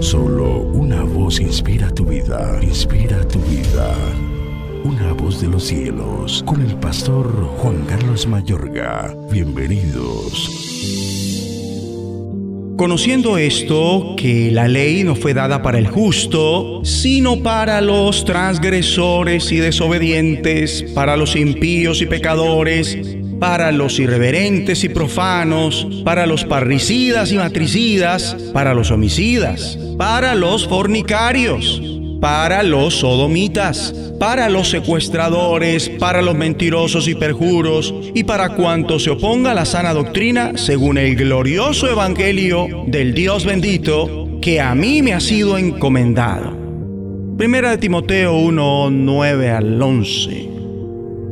Solo una voz inspira tu vida, inspira tu vida. Una voz de los cielos, con el pastor Juan Carlos Mayorga. Bienvenidos. Conociendo esto, que la ley no fue dada para el justo, sino para los transgresores y desobedientes, para los impíos y pecadores, para los irreverentes y profanos, para los parricidas y matricidas, para los homicidas, para los fornicarios, para los sodomitas, para los secuestradores, para los mentirosos y perjuros, y para cuanto se oponga a la sana doctrina, según el glorioso evangelio del Dios bendito, que a mí me ha sido encomendado. Primera de Timoteo 1, 9 al 11.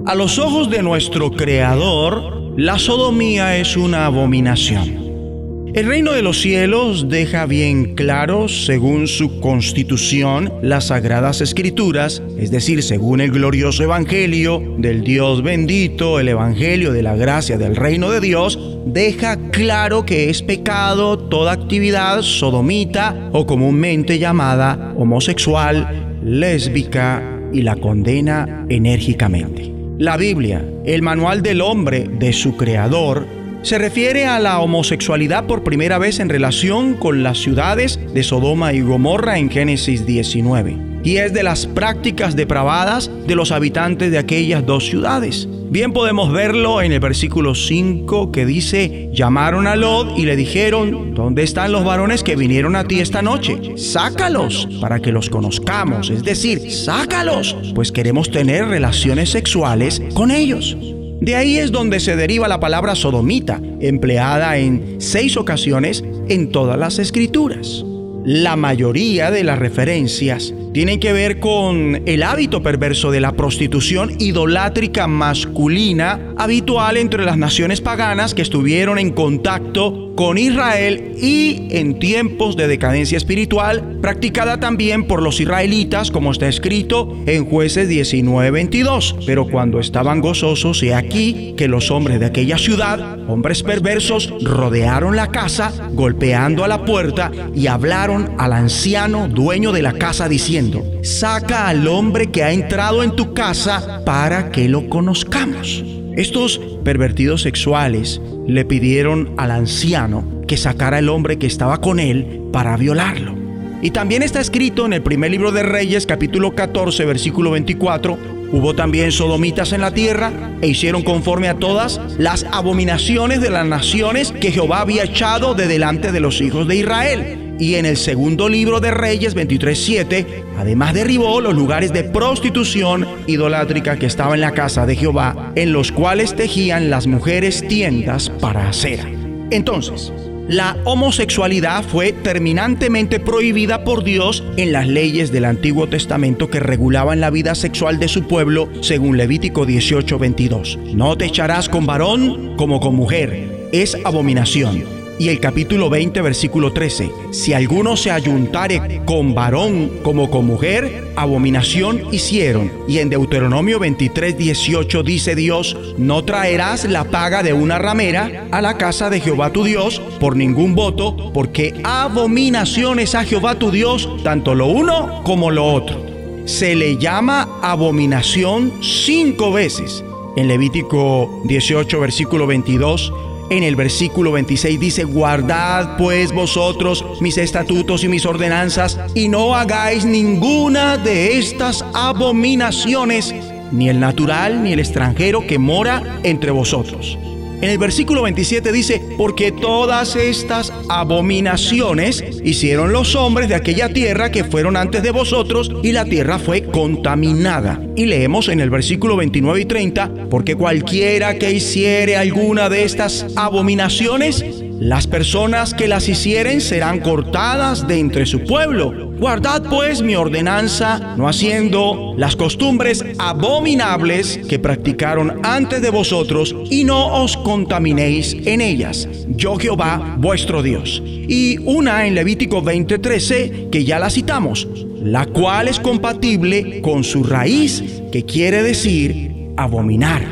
A los ojos de nuestro Creador, la sodomía es una abominación. El reino de los cielos deja bien claro, según su constitución, las sagradas escrituras, es decir, según el glorioso evangelio del Dios bendito, el evangelio de la gracia del reino de Dios, deja claro que es pecado toda actividad sodomita o comúnmente llamada homosexual, lésbica y la condena enérgicamente. La Biblia, el manual del hombre de su creador, se refiere a la homosexualidad por primera vez en relación con las ciudades de Sodoma y Gomorra en Génesis 19. Y es de las prácticas depravadas de los habitantes de aquellas dos ciudades. Bien podemos verlo en el versículo 5 que dice, llamaron a Lot y le dijeron, ¿dónde están los varones que vinieron a ti esta noche? Sácalos para que los conozcamos, es decir, sácalos, pues queremos tener relaciones sexuales con ellos. De ahí es donde se deriva la palabra sodomita, empleada en seis ocasiones en todas las escrituras. La mayoría de las referencias tienen que ver con el hábito perverso de la prostitución idolátrica masculina habitual entre las naciones paganas que estuvieron en contacto con Israel y en tiempos de decadencia espiritual, practicada también por los israelitas, como está escrito en jueces 19-22. Pero cuando estaban gozosos, he aquí que los hombres de aquella ciudad, hombres perversos, rodearon la casa, golpeando a la puerta y hablaron al anciano dueño de la casa diciendo, saca al hombre que ha entrado en tu casa para que lo conozcamos. Estos pervertidos sexuales le pidieron al anciano que sacara al hombre que estaba con él para violarlo. Y también está escrito en el primer libro de Reyes, capítulo 14, versículo 24, hubo también sodomitas en la tierra e hicieron conforme a todas las abominaciones de las naciones que Jehová había echado de delante de los hijos de Israel. Y en el segundo libro de Reyes 23:7, además derribó los lugares de prostitución idolátrica que estaba en la casa de Jehová, en los cuales tejían las mujeres tiendas para acera. Entonces, la homosexualidad fue terminantemente prohibida por Dios en las leyes del Antiguo Testamento que regulaban la vida sexual de su pueblo según Levítico 18:22. No te echarás con varón como con mujer, es abominación y el capítulo 20, versículo 13. Si alguno se ayuntare con varón como con mujer, abominación hicieron. Y en Deuteronomio 23, 18 dice Dios, no traerás la paga de una ramera a la casa de Jehová tu Dios por ningún voto, porque abominación es a Jehová tu Dios, tanto lo uno como lo otro. Se le llama abominación cinco veces. En Levítico 18, versículo 22, en el versículo 26 dice, guardad pues vosotros mis estatutos y mis ordenanzas y no hagáis ninguna de estas abominaciones, ni el natural ni el extranjero que mora entre vosotros. En el versículo 27 dice, porque todas estas abominaciones hicieron los hombres de aquella tierra que fueron antes de vosotros y la tierra fue contaminada. Y leemos en el versículo 29 y 30, porque cualquiera que hiciere alguna de estas abominaciones, las personas que las hicieren serán cortadas de entre su pueblo. Guardad pues mi ordenanza, no haciendo las costumbres abominables que practicaron antes de vosotros, y no os contaminéis en ellas. Yo Jehová, vuestro Dios. Y una en Levítico 20:13, que ya la citamos, la cual es compatible con su raíz, que quiere decir abominar,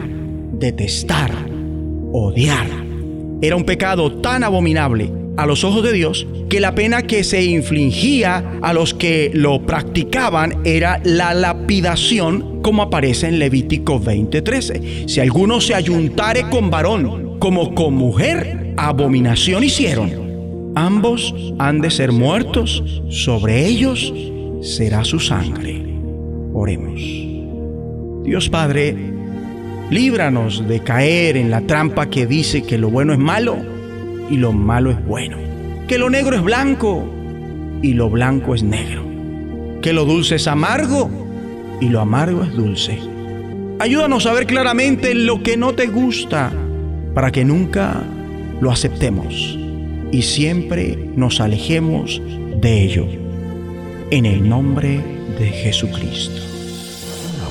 detestar, odiar. Era un pecado tan abominable a los ojos de Dios que la pena que se infligía a los que lo practicaban era la lapidación, como aparece en Levítico 20:13. Si alguno se ayuntare con varón como con mujer, abominación hicieron. Ambos han de ser muertos, sobre ellos será su sangre. Oremos. Dios Padre, líbranos de caer en la trampa que dice que lo bueno es malo y lo malo es bueno, que lo negro es blanco y lo blanco es negro, que lo dulce es amargo y lo amargo es dulce. Ayúdanos a ver claramente lo que no te gusta para que nunca lo aceptemos y siempre nos alejemos de ello. En el nombre de Jesucristo.